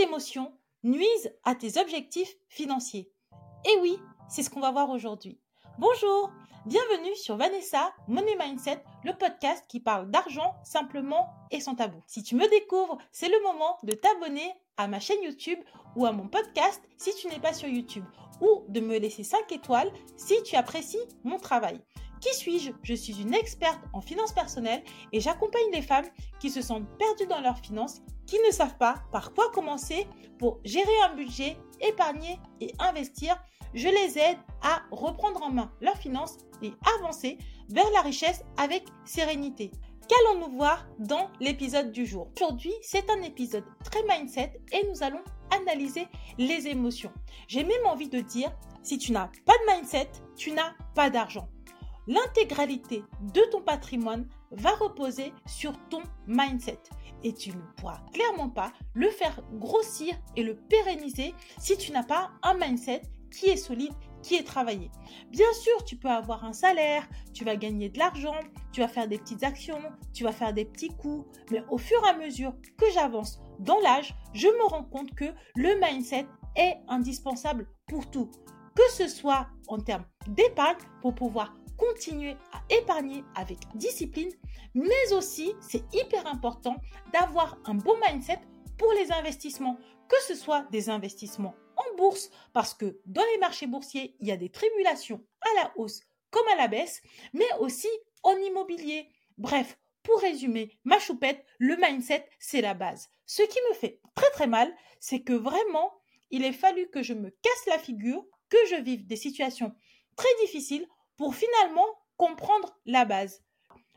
émotions nuisent à tes objectifs financiers. Et oui, c'est ce qu'on va voir aujourd'hui. Bonjour, bienvenue sur Vanessa Money Mindset, le podcast qui parle d'argent simplement et sans tabou. Si tu me découvres, c'est le moment de t'abonner à ma chaîne YouTube ou à mon podcast si tu n'es pas sur YouTube ou de me laisser 5 étoiles si tu apprécies mon travail. Qui suis-je? Je suis une experte en finances personnelles et j'accompagne les femmes qui se sentent perdues dans leurs finances, qui ne savent pas par quoi commencer pour gérer un budget, épargner et investir. Je les aide à reprendre en main leurs finances et avancer vers la richesse avec sérénité. Qu'allons-nous voir dans l'épisode du jour? Aujourd'hui, c'est un épisode très mindset et nous allons analyser les émotions. J'ai même envie de dire, si tu n'as pas de mindset, tu n'as pas d'argent l'intégralité de ton patrimoine va reposer sur ton mindset. Et tu ne pourras clairement pas le faire grossir et le pérenniser si tu n'as pas un mindset qui est solide, qui est travaillé. Bien sûr, tu peux avoir un salaire, tu vas gagner de l'argent, tu vas faire des petites actions, tu vas faire des petits coups, mais au fur et à mesure que j'avance dans l'âge, je me rends compte que le mindset est indispensable pour tout, que ce soit en termes d'épargne pour pouvoir continuer à épargner avec discipline, mais aussi c'est hyper important d'avoir un bon mindset pour les investissements, que ce soit des investissements en bourse, parce que dans les marchés boursiers, il y a des tribulations à la hausse comme à la baisse, mais aussi en immobilier. Bref, pour résumer, ma choupette, le mindset, c'est la base. Ce qui me fait très très mal, c'est que vraiment, il est fallu que je me casse la figure, que je vive des situations très difficiles pour finalement comprendre la base.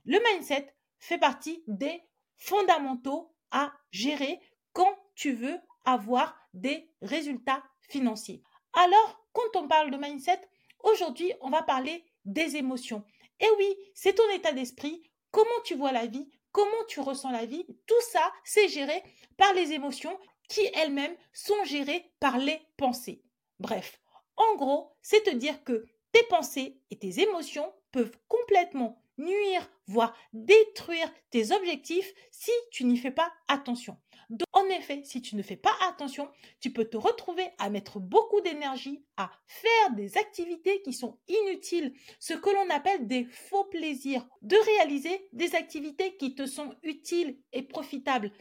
Le mindset fait partie des fondamentaux à gérer quand tu veux avoir des résultats financiers. Alors, quand on parle de mindset, aujourd'hui, on va parler des émotions. Et oui, c'est ton état d'esprit, comment tu vois la vie, comment tu ressens la vie, tout ça, c'est géré par les émotions qui elles-mêmes sont gérées par les pensées. Bref, en gros, c'est te dire que tes pensées et tes émotions peuvent complètement nuire, voire détruire tes objectifs si tu n'y fais pas attention. En effet, si tu ne fais pas attention, tu peux te retrouver à mettre beaucoup d'énergie à faire des activités qui sont inutiles, ce que l'on appelle des faux plaisirs, de réaliser des activités qui te sont utiles et profitables.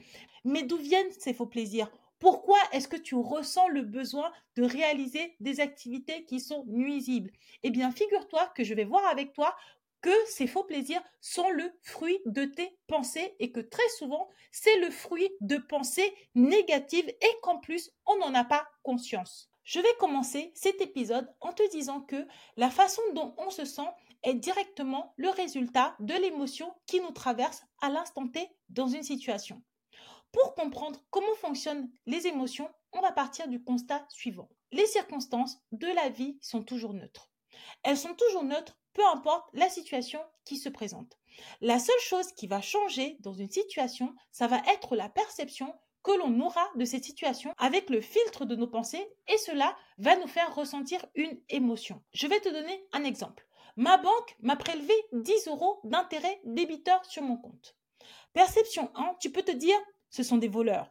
Mais d'où viennent ces faux plaisirs? Pourquoi est-ce que tu ressens le besoin de réaliser des activités qui sont nuisibles? Eh bien, figure-toi que je vais voir avec toi que ces faux plaisirs sont le fruit de tes pensées et que très souvent, c'est le fruit de pensées négatives et qu'en plus, on n'en a pas conscience. Je vais commencer cet épisode en te disant que la façon dont on se sent est directement le résultat de l'émotion qui nous traverse à l'instant T dans une situation. Pour comprendre comment fonctionnent les émotions, on va partir du constat suivant. Les circonstances de la vie sont toujours neutres. Elles sont toujours neutres, peu importe la situation qui se présente. La seule chose qui va changer dans une situation, ça va être la perception que l'on aura de cette situation avec le filtre de nos pensées et cela va nous faire ressentir une émotion. Je vais te donner un exemple. Ma banque m'a prélevé 10 euros d'intérêt débiteur sur mon compte. Perception 1, tu peux te dire ce sont des voleurs.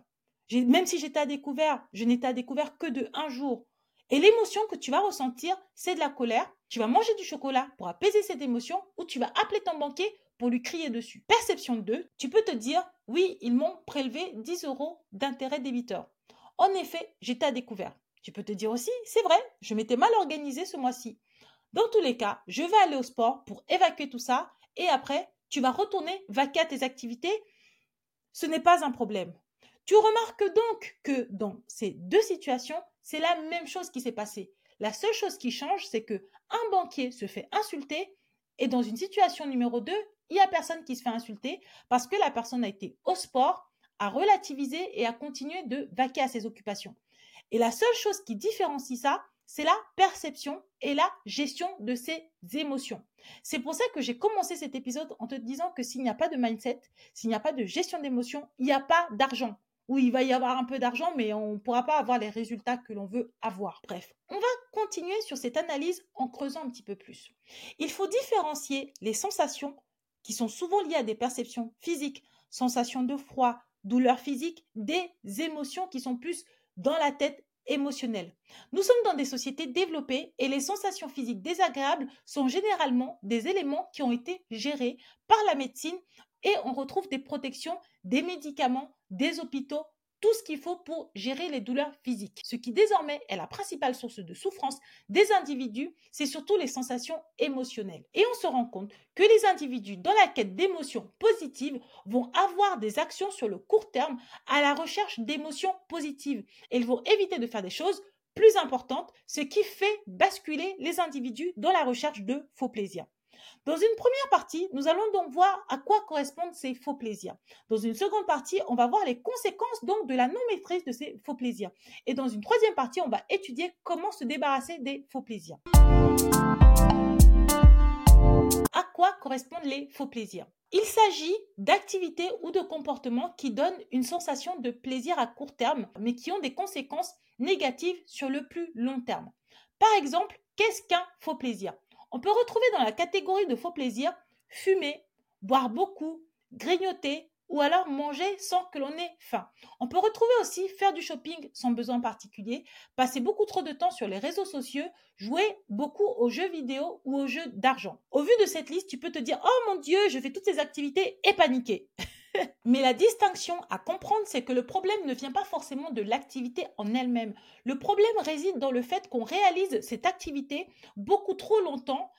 Même si j'étais à découvert, je n'étais à découvert que de un jour. Et l'émotion que tu vas ressentir, c'est de la colère. Tu vas manger du chocolat pour apaiser cette émotion ou tu vas appeler ton banquier pour lui crier dessus. Perception 2, tu peux te dire, oui, ils m'ont prélevé 10 euros d'intérêt débiteur. En effet, j'étais à découvert. Tu peux te dire aussi, c'est vrai, je m'étais mal organisé ce mois-ci. Dans tous les cas, je vais aller au sport pour évacuer tout ça et après, tu vas retourner vaquer à tes activités ce n'est pas un problème. Tu remarques donc que dans ces deux situations, c'est la même chose qui s'est passée. La seule chose qui change, c'est que un banquier se fait insulter et dans une situation numéro 2, il n'y a personne qui se fait insulter parce que la personne a été au sport, a relativisé et a continué de vaquer à ses occupations. Et la seule chose qui différencie ça, c'est la perception et la gestion de ses émotions. C'est pour ça que j'ai commencé cet épisode en te disant que s'il n'y a pas de mindset, s'il n'y a pas de gestion d'émotions, il n'y a pas d'argent. Ou il va y avoir un peu d'argent, mais on ne pourra pas avoir les résultats que l'on veut avoir. Bref, on va continuer sur cette analyse en creusant un petit peu plus. Il faut différencier les sensations qui sont souvent liées à des perceptions physiques, sensations de froid, douleurs physiques, des émotions qui sont plus dans la tête émotionnelle. Nous sommes dans des sociétés développées et les sensations physiques désagréables sont généralement des éléments qui ont été gérés par la médecine et on retrouve des protections, des médicaments, des hôpitaux, tout ce qu'il faut pour gérer les douleurs physiques. Ce qui désormais est la principale source de souffrance des individus, c'est surtout les sensations émotionnelles. Et on se rend compte que les individus dans la quête d'émotions positives vont avoir des actions sur le court terme à la recherche d'émotions positives. Et ils vont éviter de faire des choses plus importantes, ce qui fait basculer les individus dans la recherche de faux plaisirs. Dans une première partie, nous allons donc voir à quoi correspondent ces faux plaisirs. Dans une seconde partie, on va voir les conséquences donc de la non-maîtrise de ces faux plaisirs. Et dans une troisième partie, on va étudier comment se débarrasser des faux plaisirs. À quoi correspondent les faux plaisirs? Il s'agit d'activités ou de comportements qui donnent une sensation de plaisir à court terme, mais qui ont des conséquences négatives sur le plus long terme. Par exemple, qu'est-ce qu'un faux plaisir? On peut retrouver dans la catégorie de faux plaisirs fumer, boire beaucoup, grignoter ou alors manger sans que l'on ait faim. On peut retrouver aussi faire du shopping sans besoin particulier, passer beaucoup trop de temps sur les réseaux sociaux, jouer beaucoup aux jeux vidéo ou aux jeux d'argent. Au vu de cette liste, tu peux te dire "Oh mon dieu, je fais toutes ces activités et paniquer." Mais la distinction à comprendre, c'est que le problème ne vient pas forcément de l'activité en elle-même. Le problème réside dans le fait qu'on réalise cette activité beaucoup trop longtemps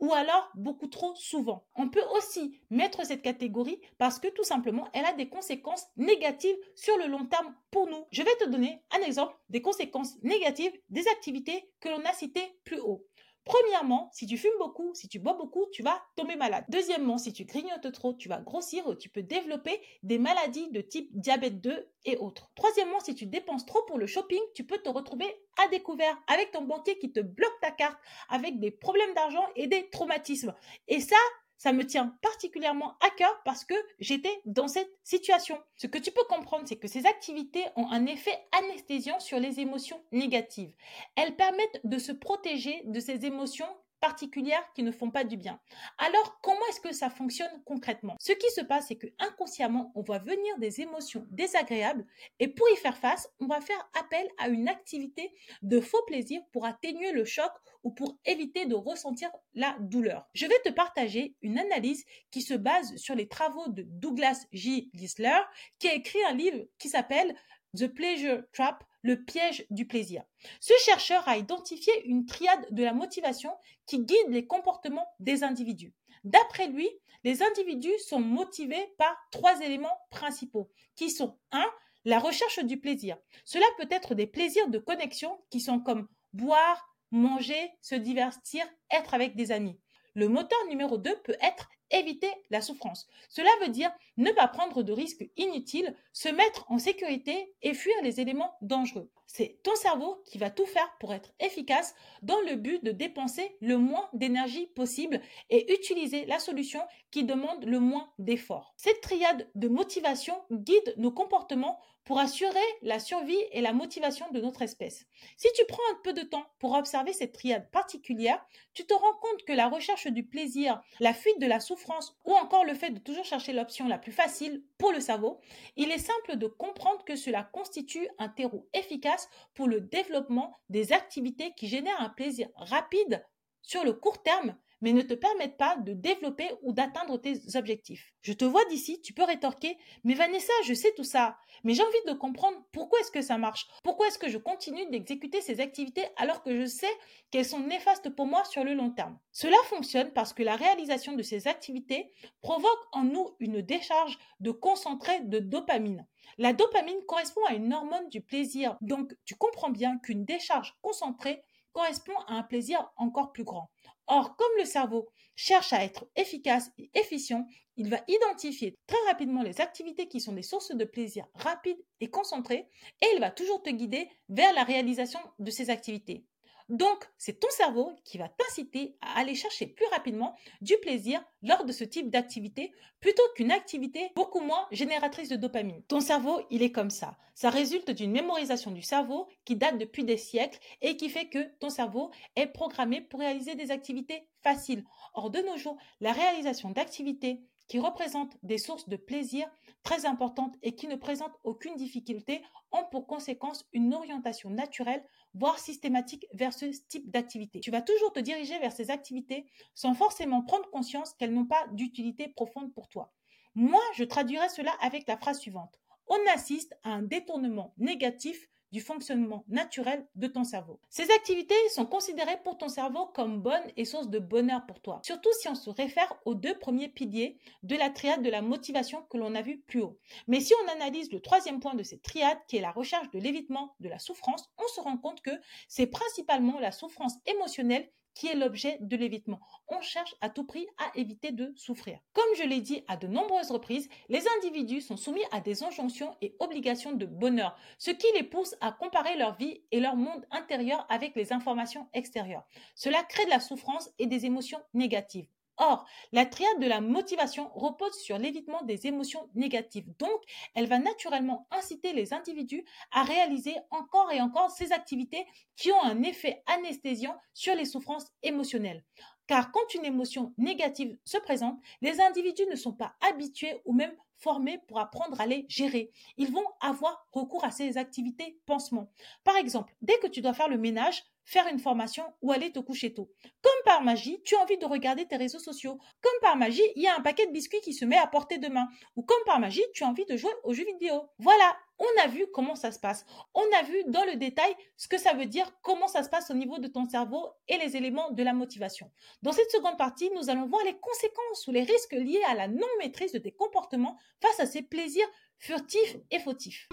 ou alors beaucoup trop souvent. On peut aussi mettre cette catégorie parce que tout simplement, elle a des conséquences négatives sur le long terme pour nous. Je vais te donner un exemple des conséquences négatives des activités que l'on a citées plus haut. Premièrement, si tu fumes beaucoup, si tu bois beaucoup, tu vas tomber malade. Deuxièmement, si tu grignotes trop, tu vas grossir ou tu peux développer des maladies de type diabète 2 et autres. Troisièmement, si tu dépenses trop pour le shopping, tu peux te retrouver à découvert avec ton banquier qui te bloque ta carte, avec des problèmes d'argent et des traumatismes. Et ça, ça me tient particulièrement à cœur parce que j'étais dans cette situation. Ce que tu peux comprendre, c'est que ces activités ont un effet anesthésiant sur les émotions négatives. Elles permettent de se protéger de ces émotions particulières qui ne font pas du bien. Alors, comment est-ce que ça fonctionne concrètement? Ce qui se passe, c'est que inconsciemment, on voit venir des émotions désagréables et pour y faire face, on va faire appel à une activité de faux plaisir pour atténuer le choc ou pour éviter de ressentir la douleur. Je vais te partager une analyse qui se base sur les travaux de Douglas J. Gisler, qui a écrit un livre qui s'appelle The Pleasure Trap le piège du plaisir. Ce chercheur a identifié une triade de la motivation qui guide les comportements des individus. D'après lui, les individus sont motivés par trois éléments principaux, qui sont 1. La recherche du plaisir. Cela peut être des plaisirs de connexion qui sont comme boire, manger, se divertir, être avec des amis. Le moteur numéro 2 peut être éviter la souffrance. Cela veut dire ne pas prendre de risques inutiles, se mettre en sécurité et fuir les éléments dangereux. C'est ton cerveau qui va tout faire pour être efficace dans le but de dépenser le moins d'énergie possible et utiliser la solution qui demande le moins d'efforts. Cette triade de motivation guide nos comportements pour assurer la survie et la motivation de notre espèce. Si tu prends un peu de temps pour observer cette triade particulière, tu te rends compte que la recherche du plaisir, la fuite de la souffrance ou encore le fait de toujours chercher l'option la plus facile pour le cerveau, il est simple de comprendre que cela constitue un terreau efficace pour le développement des activités qui génèrent un plaisir rapide sur le court terme mais ne te permettent pas de développer ou d'atteindre tes objectifs. Je te vois d'ici, tu peux rétorquer, mais Vanessa, je sais tout ça, mais j'ai envie de comprendre pourquoi est-ce que ça marche, pourquoi est-ce que je continue d'exécuter ces activités alors que je sais qu'elles sont néfastes pour moi sur le long terme? Cela fonctionne parce que la réalisation de ces activités provoque en nous une décharge de concentré de dopamine. La dopamine correspond à une hormone du plaisir, donc tu comprends bien qu'une décharge concentrée correspond à un plaisir encore plus grand. Or, comme le cerveau cherche à être efficace et efficient, il va identifier très rapidement les activités qui sont des sources de plaisir rapides et concentrées et il va toujours te guider vers la réalisation de ces activités. Donc, c'est ton cerveau qui va t'inciter à aller chercher plus rapidement du plaisir lors de ce type d'activité plutôt qu'une activité beaucoup moins génératrice de dopamine. Ton cerveau, il est comme ça. Ça résulte d'une mémorisation du cerveau qui date depuis des siècles et qui fait que ton cerveau est programmé pour réaliser des activités faciles. Or, de nos jours, la réalisation d'activités qui représentent des sources de plaisir très importantes et qui ne présentent aucune difficulté ont pour conséquence une orientation naturelle, voire systématique vers ce type d'activité. Tu vas toujours te diriger vers ces activités sans forcément prendre conscience qu'elles n'ont pas d'utilité profonde pour toi. Moi, je traduirais cela avec la phrase suivante. On assiste à un détournement négatif du fonctionnement naturel de ton cerveau. Ces activités sont considérées pour ton cerveau comme bonnes et sources de bonheur pour toi, surtout si on se réfère aux deux premiers piliers de la triade de la motivation que l'on a vu plus haut. Mais si on analyse le troisième point de cette triade, qui est la recherche de l'évitement de la souffrance, on se rend compte que c'est principalement la souffrance émotionnelle qui est l'objet de l'évitement. On cherche à tout prix à éviter de souffrir. Comme je l'ai dit à de nombreuses reprises, les individus sont soumis à des injonctions et obligations de bonheur, ce qui les pousse à comparer leur vie et leur monde intérieur avec les informations extérieures. Cela crée de la souffrance et des émotions négatives. Or, la triade de la motivation repose sur l'évitement des émotions négatives. Donc, elle va naturellement inciter les individus à réaliser encore et encore ces activités qui ont un effet anesthésiant sur les souffrances émotionnelles. Car quand une émotion négative se présente, les individus ne sont pas habitués ou même formés pour apprendre à les gérer. Ils vont avoir recours à ces activités pansement. Par exemple, dès que tu dois faire le ménage, faire une formation ou aller te coucher tôt. Comme par magie, tu as envie de regarder tes réseaux sociaux. Comme par magie, il y a un paquet de biscuits qui se met à portée de main. Ou comme par magie, tu as envie de jouer aux jeux vidéo. Voilà, on a vu comment ça se passe. On a vu dans le détail ce que ça veut dire, comment ça se passe au niveau de ton cerveau et les éléments de la motivation. Dans cette seconde partie, nous allons voir les conséquences ou les risques liés à la non-maîtrise de tes comportements face à ces plaisirs furtifs et fautifs.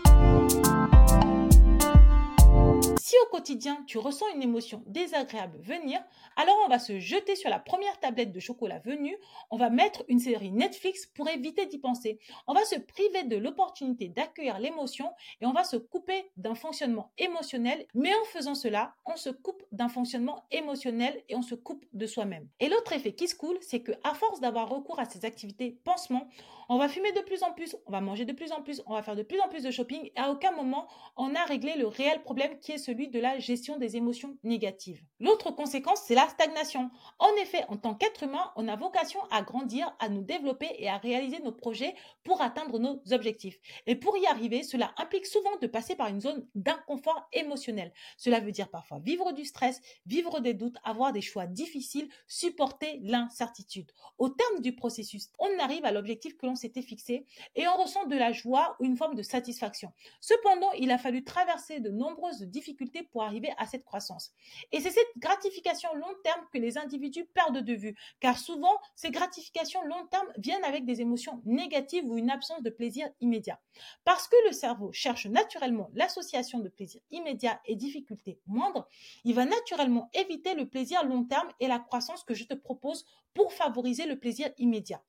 Si au quotidien tu ressens une émotion désagréable venir, alors on va se jeter sur la première tablette de chocolat venue, on va mettre une série Netflix pour éviter d'y penser. On va se priver de l'opportunité d'accueillir l'émotion et on va se couper d'un fonctionnement émotionnel, mais en faisant cela, on se coupe d'un fonctionnement émotionnel et on se coupe de soi-même. Et l'autre effet qui se coule, c'est que à force d'avoir recours à ces activités pansement, on va fumer de plus en plus, on va manger de plus en plus, on va faire de plus en plus de shopping et à aucun moment on a réglé le réel problème qui est celui de la gestion des émotions négatives. L'autre conséquence, c'est la stagnation. En effet, en tant qu'être humain, on a vocation à grandir, à nous développer et à réaliser nos projets pour atteindre nos objectifs. Et pour y arriver, cela implique souvent de passer par une zone d'inconfort émotionnel. Cela veut dire parfois vivre du stress, vivre des doutes, avoir des choix difficiles, supporter l'incertitude. Au terme du processus, on arrive à l'objectif que l'on s'était fixé et on ressent de la joie ou une forme de satisfaction. Cependant, il a fallu traverser de nombreuses difficultés pour arriver à cette croissance. Et c'est cette gratification long terme que les individus perdent de vue, car souvent, ces gratifications long terme viennent avec des émotions négatives ou une absence de plaisir immédiat. Parce que le cerveau cherche naturellement l'association de plaisir immédiat et difficultés moindres, il va naturellement éviter le plaisir long terme et la croissance que je te propose pour favoriser le plaisir immédiat.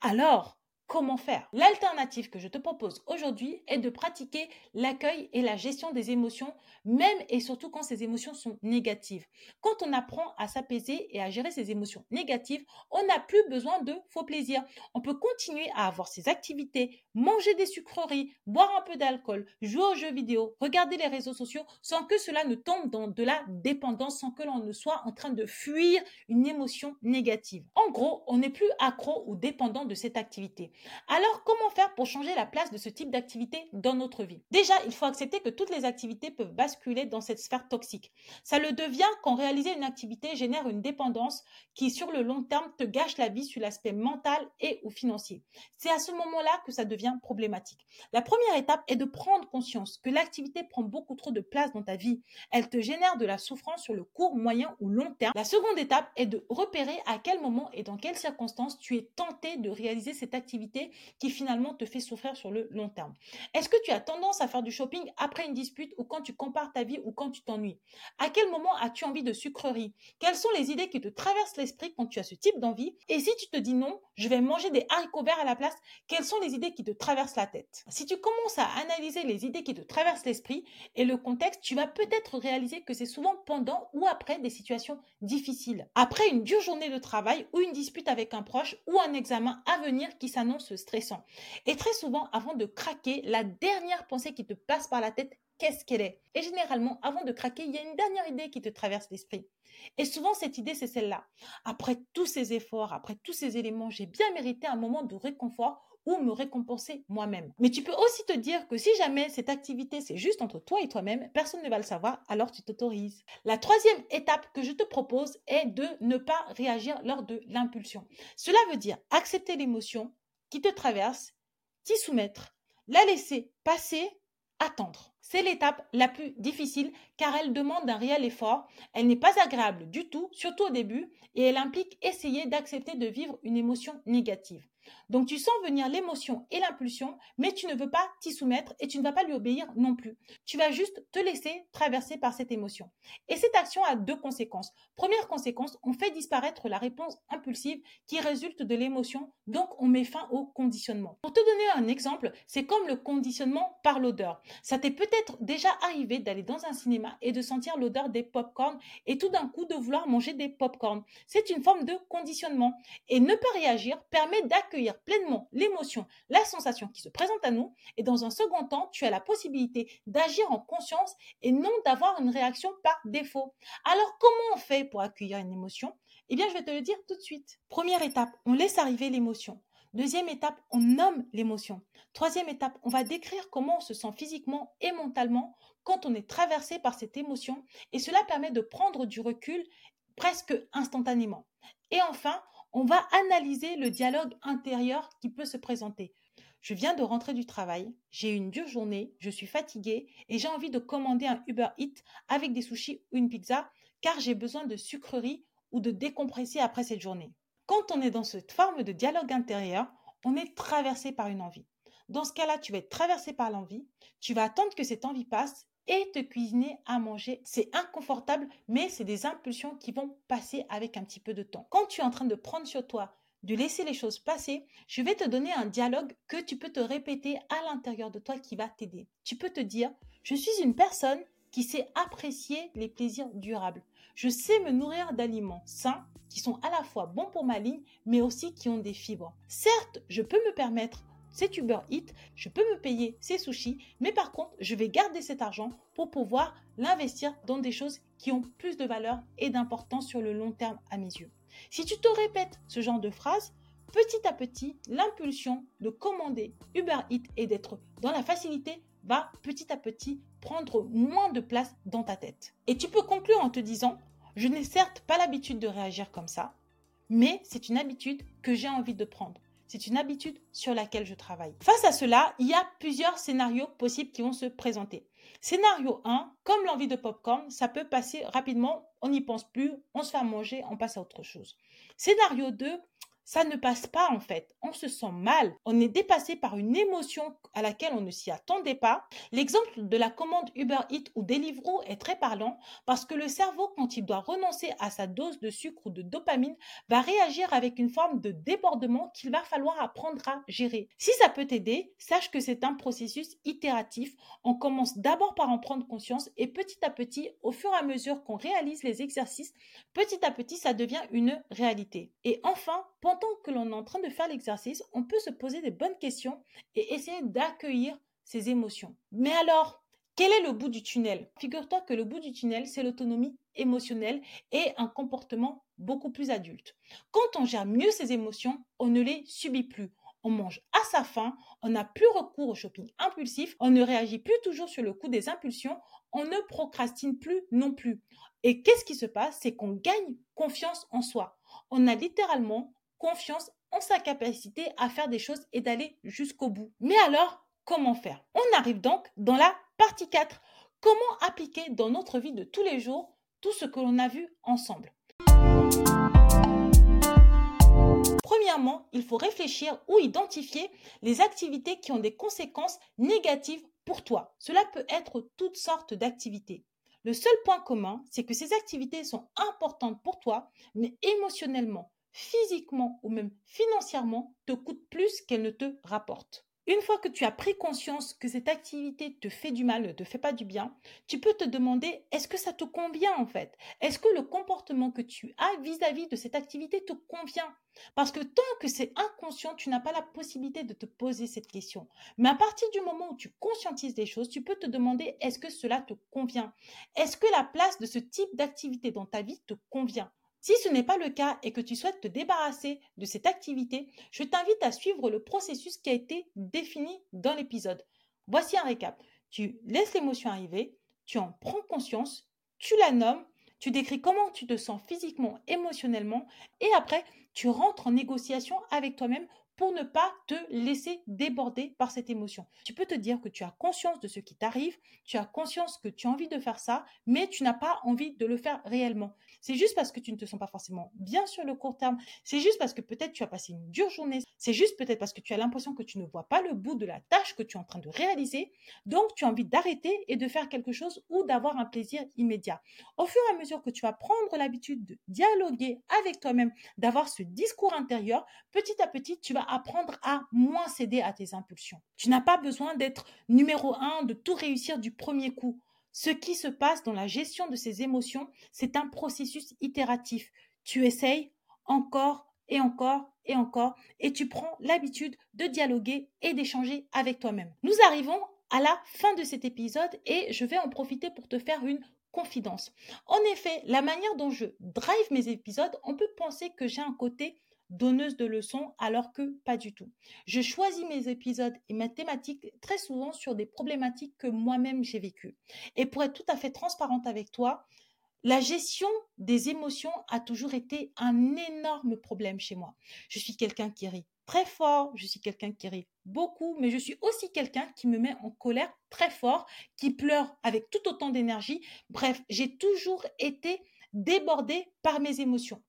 Alors, Comment faire L'alternative que je te propose aujourd'hui est de pratiquer l'accueil et la gestion des émotions, même et surtout quand ces émotions sont négatives. Quand on apprend à s'apaiser et à gérer ces émotions négatives, on n'a plus besoin de faux plaisirs. On peut continuer à avoir ces activités, manger des sucreries, boire un peu d'alcool, jouer aux jeux vidéo, regarder les réseaux sociaux sans que cela ne tombe dans de la dépendance, sans que l'on ne soit en train de fuir une émotion négative. En gros, on n'est plus accro ou dépendant de cette activité. Alors, comment faire pour changer la place de ce type d'activité dans notre vie? Déjà, il faut accepter que toutes les activités peuvent basculer dans cette sphère toxique. Ça le devient quand réaliser une activité génère une dépendance qui, sur le long terme, te gâche la vie sur l'aspect mental et ou financier. C'est à ce moment-là que ça devient problématique. La première étape est de prendre conscience que l'activité prend beaucoup trop de place dans ta vie. Elle te génère de la souffrance sur le court, moyen ou long terme. La seconde étape est de repérer à quel moment et dans quelles circonstances tu es tenté de réaliser cette activité qui finalement te fait souffrir sur le long terme. Est-ce que tu as tendance à faire du shopping après une dispute ou quand tu compares ta vie ou quand tu t'ennuies? À quel moment as-tu envie de sucrerie? Quelles sont les idées qui te traversent l'esprit quand tu as ce type d'envie? Et si tu te dis non, je vais manger des haricots verts à la place, quelles sont les idées qui te traversent la tête? Si tu commences à analyser les idées qui te traversent l'esprit et le contexte, tu vas peut-être réaliser que c'est souvent pendant ou après des situations difficiles. Après une dure journée de travail ou une dispute avec un proche ou un examen à venir qui s'annonce stressant. Et très souvent, avant de craquer, la dernière pensée qui te passe par la tête, qu'est-ce qu'elle est? Et généralement, avant de craquer, il y a une dernière idée qui te traverse l'esprit. Et souvent, cette idée, c'est celle-là. Après tous ces efforts, après tous ces éléments, j'ai bien mérité un moment de réconfort ou me récompenser moi-même. Mais tu peux aussi te dire que si jamais cette activité c'est juste entre toi et toi-même, personne ne va le savoir, alors tu t'autorises. La troisième étape que je te propose est de ne pas réagir lors de l'impulsion. Cela veut dire accepter l'émotion qui te traverse, t'y soumettre, la laisser passer, attendre. C'est l'étape la plus difficile car elle demande un réel effort. Elle n'est pas agréable du tout, surtout au début, et elle implique essayer d'accepter de vivre une émotion négative. Donc tu sens venir l'émotion et l'impulsion, mais tu ne veux pas t'y soumettre et tu ne vas pas lui obéir non plus. Tu vas juste te laisser traverser par cette émotion. Et cette action a deux conséquences. Première conséquence, on fait disparaître la réponse impulsive qui résulte de l'émotion, donc on met fin au conditionnement. Pour te donner un exemple, c'est comme le conditionnement par l'odeur. Ça t'est peut-être déjà arrivé d'aller dans un cinéma et de sentir l'odeur des pop-corn et tout d'un coup de vouloir manger des pop-corn. C'est une forme de conditionnement et ne pas réagir permet d'accueillir pleinement l'émotion, la sensation qui se présente à nous. Et dans un second temps, tu as la possibilité d'agir en conscience et non d'avoir une réaction par défaut. Alors, comment on fait pour accueillir une émotion? Eh bien, je vais te le dire tout de suite. Première étape, on laisse arriver l'émotion. Deuxième étape, on nomme l'émotion. Troisième étape, on va décrire comment on se sent physiquement et mentalement quand on est traversé par cette émotion et cela permet de prendre du recul presque instantanément. Et enfin, on va analyser le dialogue intérieur qui peut se présenter. Je viens de rentrer du travail, j'ai une dure journée, je suis fatiguée et j'ai envie de commander un Uber Eats avec des sushis ou une pizza car j'ai besoin de sucreries ou de décompresser après cette journée. Quand on est dans cette forme de dialogue intérieur, on est traversé par une envie. Dans ce cas-là, tu vas être traversé par l'envie, tu vas attendre que cette envie passe et te cuisiner à manger. C'est inconfortable, mais c'est des impulsions qui vont passer avec un petit peu de temps. Quand tu es en train de prendre sur toi, de laisser les choses passer, je vais te donner un dialogue que tu peux te répéter à l'intérieur de toi qui va t'aider. Tu peux te dire, je suis une personne qui sait apprécier les plaisirs durables. Je sais me nourrir d'aliments sains qui sont à la fois bons pour ma ligne, mais aussi qui ont des fibres. Certes, je peux me permettre c'est Uber Eats, je peux me payer ces sushis, mais par contre, je vais garder cet argent pour pouvoir l'investir dans des choses qui ont plus de valeur et d'importance sur le long terme à mes yeux. Si tu te répètes ce genre de phrase, petit à petit, l'impulsion de commander Uber Eats et d'être dans la facilité va petit à petit prendre moins de place dans ta tête. Et tu peux conclure en te disant, je n'ai certes pas l'habitude de réagir comme ça, mais c'est une habitude que j'ai envie de prendre. C'est une habitude sur laquelle je travaille. Face à cela, il y a plusieurs scénarios possibles qui vont se présenter. Scénario 1, comme l'envie de popcorn, ça peut passer rapidement, on n'y pense plus, on se fait manger, on passe à autre chose. Scénario 2, ça ne passe pas en fait. On se sent mal. On est dépassé par une émotion à laquelle on ne s'y attendait pas. L'exemple de la commande Uber Eats ou Deliveroo est très parlant parce que le cerveau, quand il doit renoncer à sa dose de sucre ou de dopamine, va réagir avec une forme de débordement qu'il va falloir apprendre à gérer. Si ça peut t'aider, sache que c'est un processus itératif. On commence d'abord par en prendre conscience et petit à petit, au fur et à mesure qu'on réalise les exercices, petit à petit, ça devient une réalité. Et enfin, que l'on est en train de faire l'exercice, on peut se poser des bonnes questions et essayer d'accueillir ses émotions. Mais alors, quel est le bout du tunnel? Figure-toi que le bout du tunnel, c'est l'autonomie émotionnelle et un comportement beaucoup plus adulte. Quand on gère mieux ses émotions, on ne les subit plus. On mange à sa faim, on n'a plus recours au shopping impulsif, on ne réagit plus toujours sur le coup des impulsions, on ne procrastine plus non plus. Et qu'est-ce qui se passe? C'est qu'on gagne confiance en soi. On a littéralement confiance en sa capacité à faire des choses et d'aller jusqu'au bout. Mais alors, comment faire? On arrive donc dans la partie 4. Comment appliquer dans notre vie de tous les jours tout ce que l'on a vu ensemble? Premièrement, il faut réfléchir ou identifier les activités qui ont des conséquences négatives pour toi. Cela peut être toutes sortes d'activités. Le seul point commun, c'est que ces activités sont importantes pour toi, mais émotionnellement, physiquement ou même financièrement te coûte plus qu'elle ne te rapporte. Une fois que tu as pris conscience que cette activité te fait du mal, ne te fait pas du bien, tu peux te demander est-ce que ça te convient en fait? Est-ce que le comportement que tu as vis-à-vis de cette activité te convient? Parce que tant que c'est inconscient, tu n'as pas la possibilité de te poser cette question. Mais à partir du moment où tu conscientises des choses, tu peux te demander est-ce que cela te convient? Est-ce que la place de ce type d'activité dans ta vie te convient? Si ce n'est pas le cas et que tu souhaites te débarrasser de cette activité, je t'invite à suivre le processus qui a été défini dans l'épisode. Voici un récap. Tu laisses l'émotion arriver, tu en prends conscience, tu la nommes, tu décris comment tu te sens physiquement, émotionnellement, et après, tu rentres en négociation avec toi-même pour ne pas te laisser déborder par cette émotion. Tu peux te dire que tu as conscience de ce qui t'arrive, tu as conscience que tu as envie de faire ça, mais tu n'as pas envie de le faire réellement. C'est juste parce que tu ne te sens pas forcément bien sur le court terme, c'est juste parce que peut-être tu as passé une dure journée, c'est juste peut-être parce que tu as l'impression que tu ne vois pas le bout de la tâche que tu es en train de réaliser, donc tu as envie d'arrêter et de faire quelque chose ou d'avoir un plaisir immédiat. Au fur et à mesure que tu vas prendre l'habitude de dialoguer avec toi-même, d'avoir ce discours intérieur, petit à petit, tu vas apprendre à moins céder à tes impulsions. Tu n'as pas besoin d'être numéro un, de tout réussir du premier coup. Ce qui se passe dans la gestion de ces émotions, c'est un processus itératif. Tu essayes encore et encore et encore, et tu prends l'habitude de dialoguer et d'échanger avec toi-même. Nous arrivons à la fin de cet épisode et je vais en profiter pour te faire une confidence. En effet, la manière dont je drive mes épisodes, on peut penser que j'ai un côté donneuse de leçons alors que pas du tout. Je choisis mes épisodes et mes thématiques très souvent sur des problématiques que moi-même j'ai vécues. Et pour être tout à fait transparente avec toi, la gestion des émotions a toujours été un énorme problème chez moi. Je suis quelqu'un qui rit très fort, je suis quelqu'un qui rit beaucoup, mais je suis aussi quelqu'un qui me met en colère très fort, qui pleure avec tout autant d'énergie. Bref, j'ai toujours été débordée par mes émotions.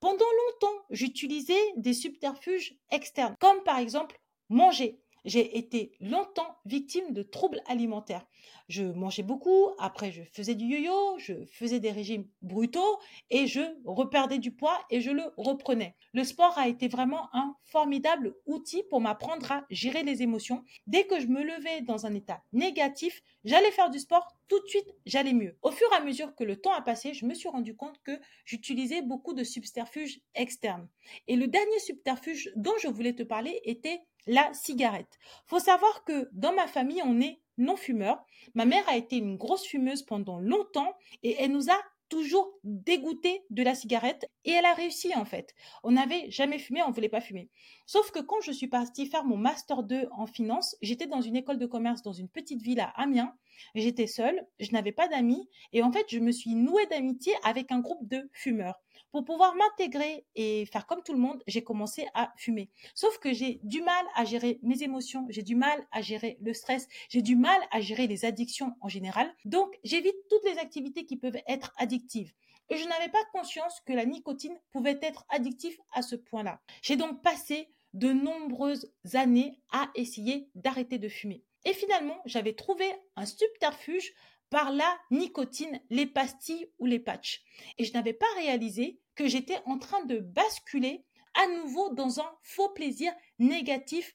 Pendant longtemps, j'utilisais des subterfuges externes, comme par exemple manger. J'ai été longtemps victime de troubles alimentaires. Je mangeais beaucoup, après je faisais du yo-yo, je faisais des régimes brutaux et je reperdais du poids et je le reprenais. Le sport a été vraiment un formidable outil pour m'apprendre à gérer les émotions. Dès que je me levais dans un état négatif, j'allais faire du sport, tout de suite j'allais mieux. Au fur et à mesure que le temps a passé, je me suis rendu compte que j'utilisais beaucoup de subterfuges externes. Et le dernier subterfuge dont je voulais te parler était la cigarette. Faut savoir que dans ma famille, on est non fumeur. Ma mère a été une grosse fumeuse pendant longtemps et elle nous a toujours dégoûté de la cigarette et elle a réussi en fait. On n'avait jamais fumé, on ne voulait pas fumer. Sauf que quand je suis partie faire mon master 2 en finance, j'étais dans une école de commerce dans une petite ville à Amiens. J'étais seule, je n'avais pas d'amis et en fait, je me suis nouée d'amitié avec un groupe de fumeurs. Pour pouvoir m'intégrer et faire comme tout le monde, j'ai commencé à fumer. Sauf que j'ai du mal à gérer mes émotions, j'ai du mal à gérer le stress, j'ai du mal à gérer les addictions en général. Donc, j'évite toutes les activités qui peuvent être addictives. Et je n'avais pas conscience que la nicotine pouvait être addictive à ce point-là. J'ai donc passé de nombreuses années à essayer d'arrêter de fumer. Et finalement, j'avais trouvé un subterfuge par la nicotine, les pastilles ou les patchs. Et je n'avais pas réalisé que j'étais en train de basculer à nouveau dans un faux plaisir négatif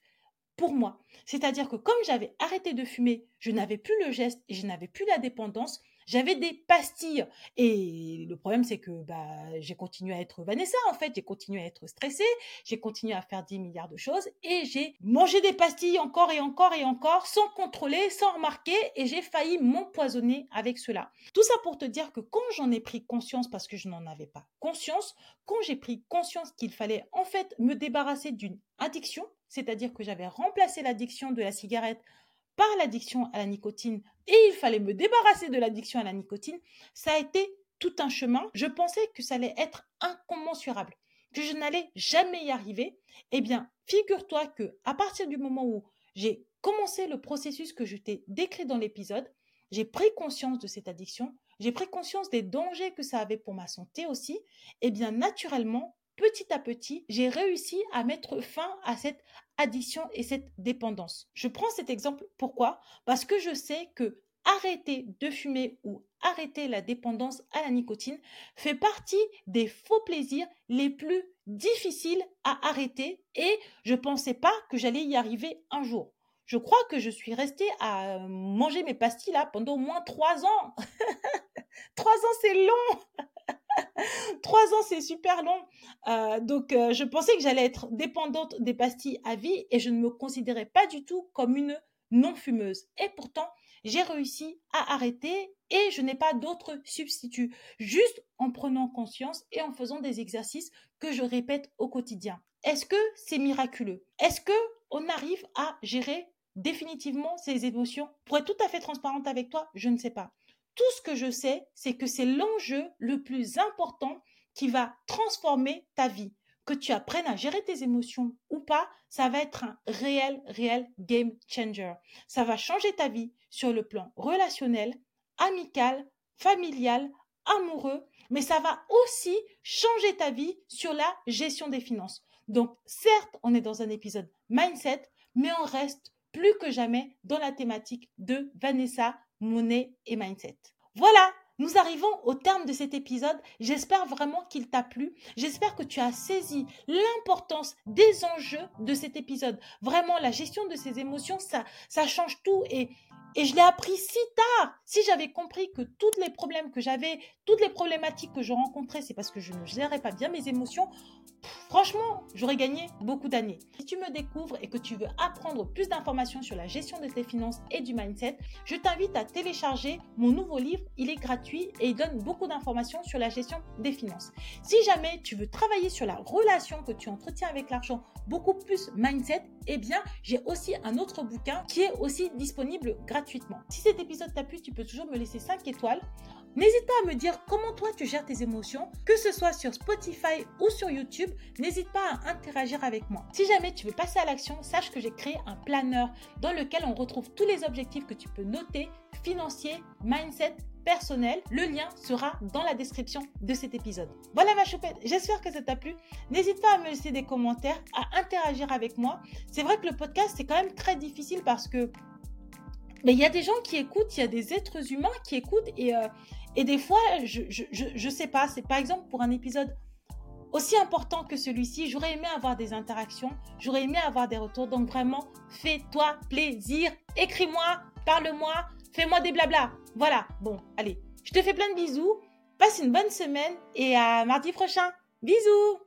pour moi. C'est-à-dire que comme j'avais arrêté de fumer, je n'avais plus le geste et je n'avais plus la dépendance, j'avais des pastilles. Et le problème, c'est que bah, j'ai continué à être Vanessa, en fait. J'ai continué à être stressée. J'ai continué à faire 10 milliards de choses. Et j'ai mangé des pastilles encore et encore et encore, sans contrôler, sans remarquer. Et j'ai failli m'empoisonner avec cela. Tout ça pour te dire que quand j'en ai pris conscience, parce que je n'en avais pas conscience, quand j'ai pris conscience qu'il fallait en fait me débarrasser d'une addiction, c'est-à-dire que j'avais remplacé l'addiction de la cigarette par l'addiction à la nicotine et il fallait me débarrasser de l'addiction à la nicotine, ça a été tout un chemin. Je pensais que ça allait être incommensurable, que je n'allais jamais y arriver. Eh bien, figure-toi que à partir du moment où j'ai commencé le processus que je t'ai décrit dans l'épisode, j'ai pris conscience de cette addiction, j'ai pris conscience des dangers que ça avait pour ma santé aussi, et eh bien naturellement, petit à petit, j'ai réussi à mettre fin à cette addiction et cette dépendance. Je prends cet exemple pourquoi? Parce que je sais que arrêter de fumer ou arrêter la dépendance à la nicotine fait partie des faux plaisirs les plus difficiles à arrêter et je ne pensais pas que j'allais y arriver un jour. je crois que je suis restée à manger mes pastilles là pendant au moins trois ans. trois ans, c'est long. Trois ans, c'est super long. Euh, donc, euh, je pensais que j'allais être dépendante des pastilles à vie et je ne me considérais pas du tout comme une non-fumeuse. Et pourtant, j'ai réussi à arrêter et je n'ai pas d'autre substitut. Juste en prenant conscience et en faisant des exercices que je répète au quotidien. Est-ce que c'est miraculeux? Est-ce que on arrive à gérer définitivement ses émotions? Pour être tout à fait transparente avec toi, je ne sais pas. Tout ce que je sais, c'est que c'est l'enjeu le plus important qui va transformer ta vie. Que tu apprennes à gérer tes émotions ou pas, ça va être un réel, réel game changer. Ça va changer ta vie sur le plan relationnel, amical, familial, amoureux, mais ça va aussi changer ta vie sur la gestion des finances. Donc, certes, on est dans un épisode mindset, mais on reste plus que jamais dans la thématique de Vanessa, monnaie et mindset. Voilà, nous arrivons au terme de cet épisode. J'espère vraiment qu'il t'a plu. J'espère que tu as saisi l'importance des enjeux de cet épisode. Vraiment, la gestion de ces émotions, ça, ça change tout et et je l'ai appris si tard. Si j'avais compris que tous les problèmes que j'avais, toutes les problématiques que je rencontrais, c'est parce que je ne gérais pas bien mes émotions, franchement, j'aurais gagné beaucoup d'années. Si tu me découvres et que tu veux apprendre plus d'informations sur la gestion de tes finances et du mindset, je t'invite à télécharger mon nouveau livre. Il est gratuit et il donne beaucoup d'informations sur la gestion des finances. Si jamais tu veux travailler sur la relation que tu entretiens avec l'argent, beaucoup plus mindset, eh bien, j'ai aussi un autre bouquin qui est aussi disponible gratuitement. Si cet épisode t'a plu, tu peux toujours me laisser 5 étoiles. N'hésite pas à me dire comment toi tu gères tes émotions, que ce soit sur Spotify ou sur YouTube. N'hésite pas à interagir avec moi. Si jamais tu veux passer à l'action, sache que j'ai créé un planeur dans lequel on retrouve tous les objectifs que tu peux noter, financiers, mindset, personnel. Le lien sera dans la description de cet épisode. Voilà ma choupette, j'espère que ça t'a plu. N'hésite pas à me laisser des commentaires, à interagir avec moi. C'est vrai que le podcast, c'est quand même très difficile parce que mais il y a des gens qui écoutent, il y a des êtres humains qui écoutent et, euh, et des fois, je, je, je, sais pas, c'est par exemple pour un épisode aussi important que celui-ci, j'aurais aimé avoir des interactions, j'aurais aimé avoir des retours. Donc vraiment, fais-toi plaisir, écris-moi, parle-moi, fais-moi des blabla. Voilà, bon, allez, je te fais plein de bisous, passe une bonne semaine et à mardi prochain. Bisous